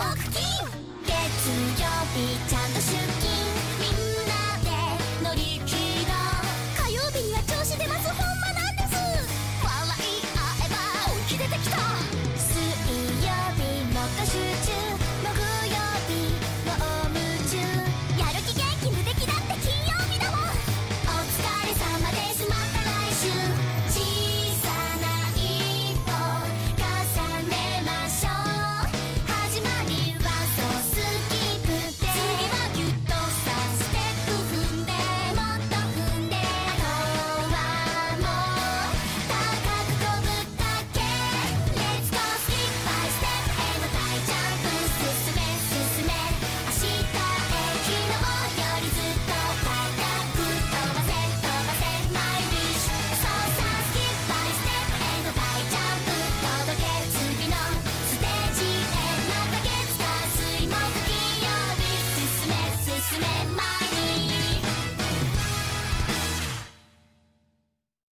月曜日ちゃんと出勤みんなで乗り切ろう火曜日には調子でますほんまなんです笑い合えば本気出てきた